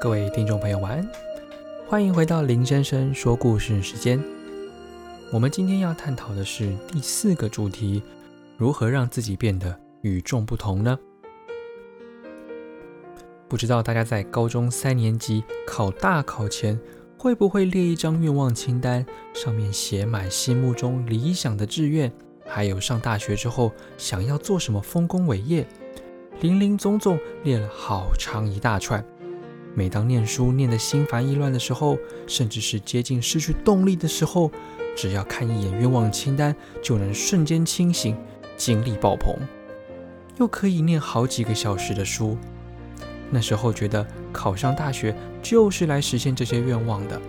各位听众朋友，晚安！欢迎回到林先生说故事时间。我们今天要探讨的是第四个主题：如何让自己变得与众不同呢？不知道大家在高中三年级考大考前，会不会列一张愿望清单，上面写满心目中理想的志愿，还有上大学之后想要做什么丰功伟业，林林总总列了好长一大串。每当念书念得心烦意乱的时候，甚至是接近失去动力的时候，只要看一眼愿望清单，就能瞬间清醒，精力爆棚，又可以念好几个小时的书。那时候觉得考上大学就是来实现这些愿望的。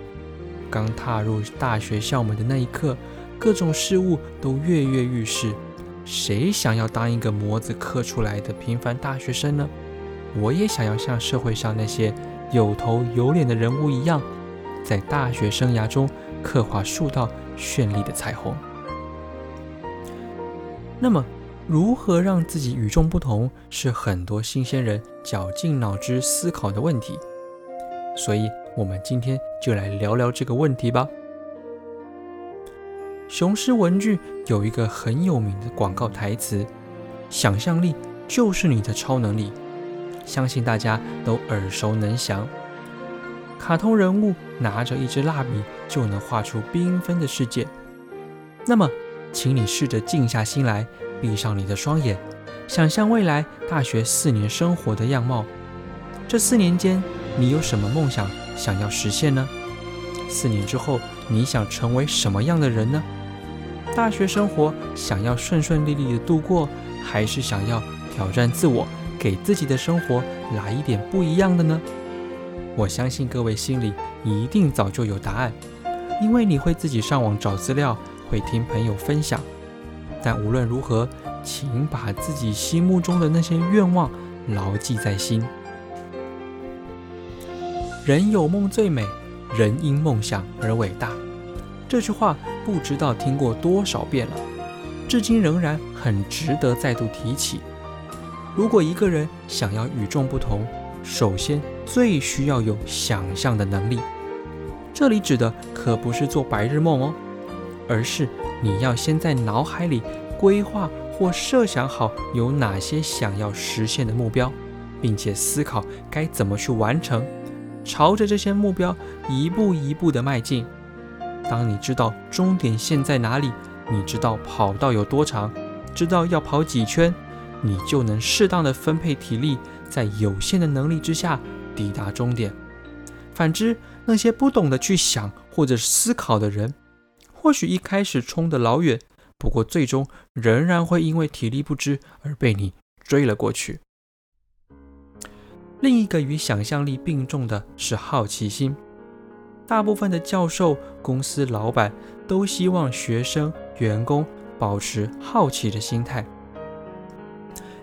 刚踏入大学校门的那一刻，各种事物都跃跃欲试。谁想要当一个模子刻出来的平凡大学生呢？我也想要像社会上那些有头有脸的人物一样，在大学生涯中刻画数道绚丽的彩虹。那么，如何让自己与众不同，是很多新鲜人绞尽脑汁思考的问题。所以，我们今天就来聊聊这个问题吧。雄狮文具有一个很有名的广告台词：“想象力就是你的超能力。”相信大家都耳熟能详。卡通人物拿着一支蜡笔就能画出缤纷的世界。那么，请你试着静下心来。闭上你的双眼，想象未来大学四年生活的样貌。这四年间，你有什么梦想想要实现呢？四年之后，你想成为什么样的人呢？大学生活想要顺顺利利的度过，还是想要挑战自我，给自己的生活来一点不一样的呢？我相信各位心里一定早就有答案，因为你会自己上网找资料，会听朋友分享。但无论如何，请把自己心目中的那些愿望牢记在心。人有梦最美，人因梦想而伟大。这句话不知道听过多少遍了，至今仍然很值得再度提起。如果一个人想要与众不同，首先最需要有想象的能力。这里指的可不是做白日梦哦，而是。你要先在脑海里规划或设想好有哪些想要实现的目标，并且思考该怎么去完成，朝着这些目标一步一步的迈进。当你知道终点线在哪里，你知道跑道有多长，知道要跑几圈，你就能适当的分配体力，在有限的能力之下抵达终点。反之，那些不懂得去想或者思考的人，或许一开始冲得老远，不过最终仍然会因为体力不支而被你追了过去。另一个与想象力并重的是好奇心。大部分的教授、公司老板都希望学生、员工保持好奇的心态，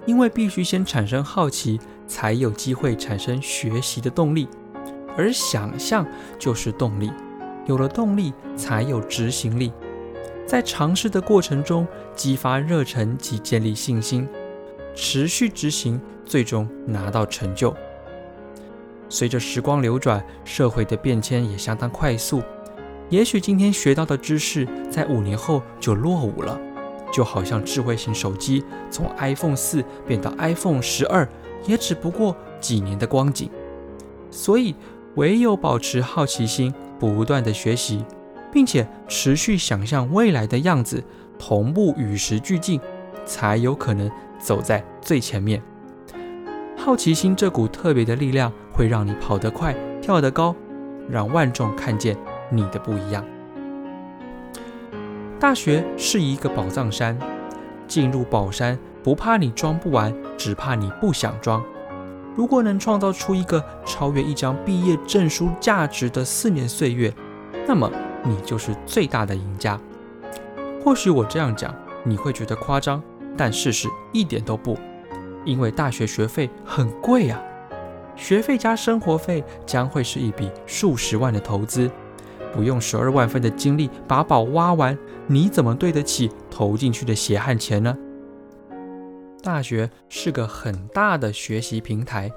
因为必须先产生好奇，才有机会产生学习的动力，而想象就是动力。有了动力，才有执行力。在尝试的过程中，激发热忱及建立信心，持续执行，最终拿到成就。随着时光流转，社会的变迁也相当快速。也许今天学到的知识，在五年后就落伍了。就好像智慧型手机从 iPhone 四变到 iPhone 十二，也只不过几年的光景。所以，唯有保持好奇心。不断的学习，并且持续想象未来的样子，同步与时俱进，才有可能走在最前面。好奇心这股特别的力量，会让你跑得快，跳得高，让万众看见你的不一样。大学是一个宝藏山，进入宝山不怕你装不完，只怕你不想装。如果能创造出一个超越一张毕业证书价值的四年岁月，那么你就是最大的赢家。或许我这样讲你会觉得夸张，但事实一点都不，因为大学学费很贵啊，学费加生活费将会是一笔数十万的投资，不用十二万分的精力把宝挖完，你怎么对得起投进去的血汗钱呢？大学是个很大的学习平台，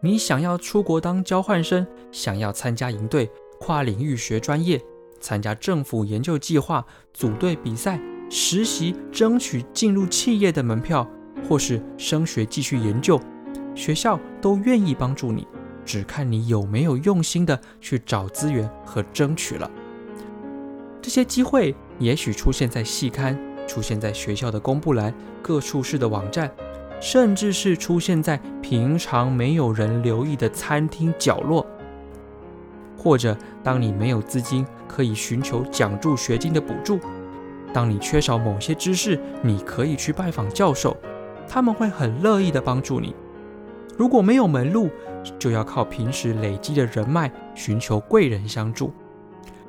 你想要出国当交换生，想要参加营队、跨领域学专业、参加政府研究计划、组队比赛、实习、争取进入企业的门票，或是升学继续研究，学校都愿意帮助你，只看你有没有用心的去找资源和争取了。这些机会也许出现在系刊，出现在学校的公布栏、各处室的网站。甚至是出现在平常没有人留意的餐厅角落，或者当你没有资金可以寻求奖助学金的补助，当你缺少某些知识，你可以去拜访教授，他们会很乐意的帮助你。如果没有门路，就要靠平时累积的人脉，寻求贵人相助。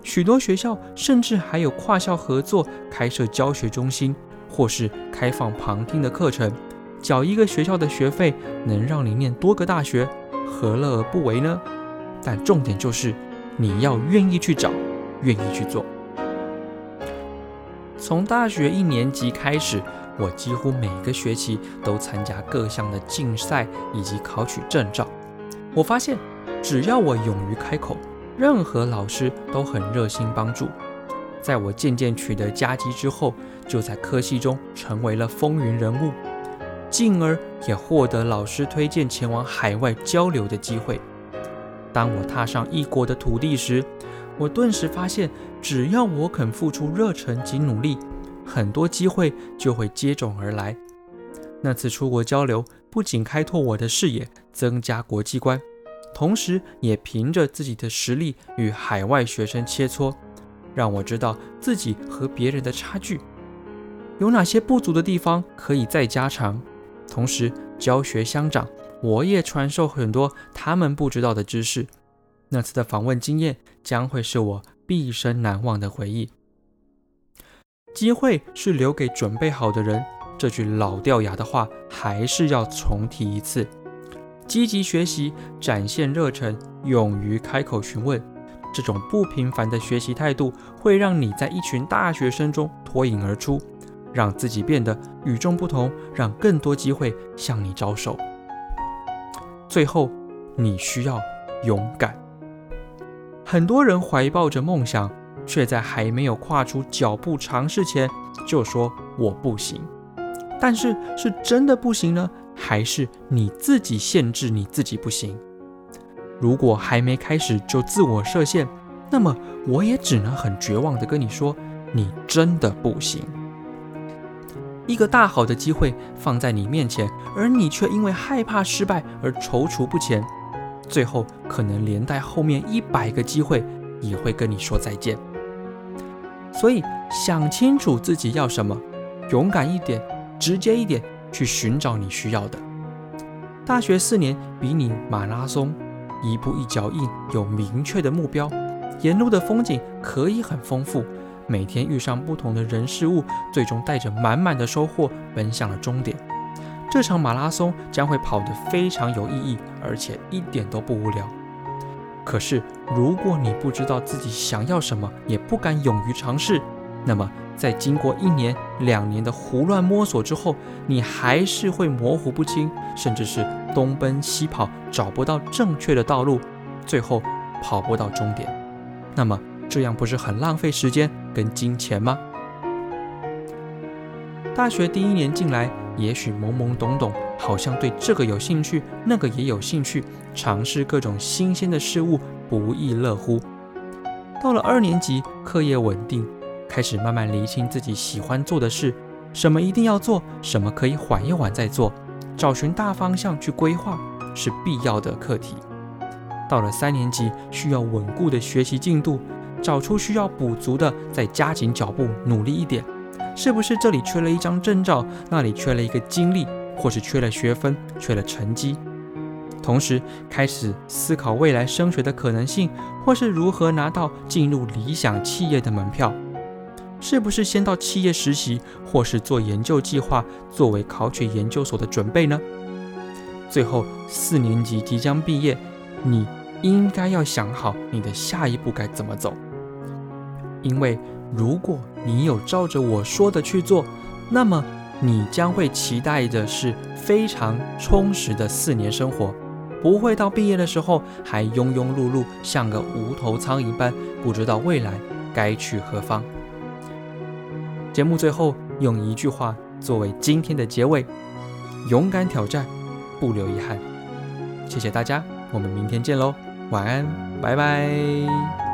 许多学校甚至还有跨校合作，开设教学中心，或是开放旁听的课程。缴一个学校的学费，能让你念多个大学，何乐而不为呢？但重点就是，你要愿意去找，愿意去做。从大学一年级开始，我几乎每个学期都参加各项的竞赛以及考取证照。我发现，只要我勇于开口，任何老师都很热心帮助。在我渐渐取得佳绩之后，就在科系中成为了风云人物。进而也获得老师推荐前往海外交流的机会。当我踏上异国的土地时，我顿时发现，只要我肯付出热忱及努力，很多机会就会接踵而来。那次出国交流不仅开拓我的视野，增加国际观，同时也凭着自己的实力与海外学生切磋，让我知道自己和别人的差距，有哪些不足的地方可以再加强。同时教学相长，我也传授很多他们不知道的知识。那次的访问经验将会是我毕生难忘的回忆。机会是留给准备好的人，这句老掉牙的话还是要重提一次。积极学习，展现热忱，勇于开口询问，这种不平凡的学习态度会让你在一群大学生中脱颖而出。让自己变得与众不同，让更多机会向你招手。最后，你需要勇敢。很多人怀抱着梦想，却在还没有跨出脚步尝试前就说我不行。但是，是真的不行呢，还是你自己限制你自己不行？如果还没开始就自我设限，那么我也只能很绝望地跟你说，你真的不行。一个大好的机会放在你面前，而你却因为害怕失败而踌躇不前，最后可能连带后面一百个机会也会跟你说再见。所以想清楚自己要什么，勇敢一点，直接一点去寻找你需要的。大学四年比你马拉松，一步一脚印，有明确的目标，沿路的风景可以很丰富。每天遇上不同的人事物，最终带着满满的收获奔向了终点。这场马拉松将会跑得非常有意义，而且一点都不无聊。可是，如果你不知道自己想要什么，也不敢勇于尝试，那么在经过一年、两年的胡乱摸索之后，你还是会模糊不清，甚至是东奔西跑，找不到正确的道路，最后跑不到终点。那么，这样不是很浪费时间跟金钱吗？大学第一年进来，也许懵懵懂懂，好像对这个有兴趣，那个也有兴趣，尝试各种新鲜的事物，不亦乐乎。到了二年级，课业稳定，开始慢慢厘清自己喜欢做的事，什么一定要做，什么可以缓一缓再做，找寻大方向去规划，是必要的课题。到了三年级，需要稳固的学习进度。找出需要补足的，再加紧脚步，努力一点。是不是这里缺了一张证照，那里缺了一个经历，或是缺了学分，缺了成绩？同时开始思考未来升学的可能性，或是如何拿到进入理想企业的门票？是不是先到企业实习，或是做研究计划，作为考取研究所的准备呢？最后四年级即将毕业，你应该要想好你的下一步该怎么走。因为如果你有照着我说的去做，那么你将会期待的是非常充实的四年生活，不会到毕业的时候还庸庸碌碌，像个无头苍蝇般，不知道未来该去何方。节目最后用一句话作为今天的结尾：勇敢挑战，不留遗憾。谢谢大家，我们明天见喽，晚安，拜拜。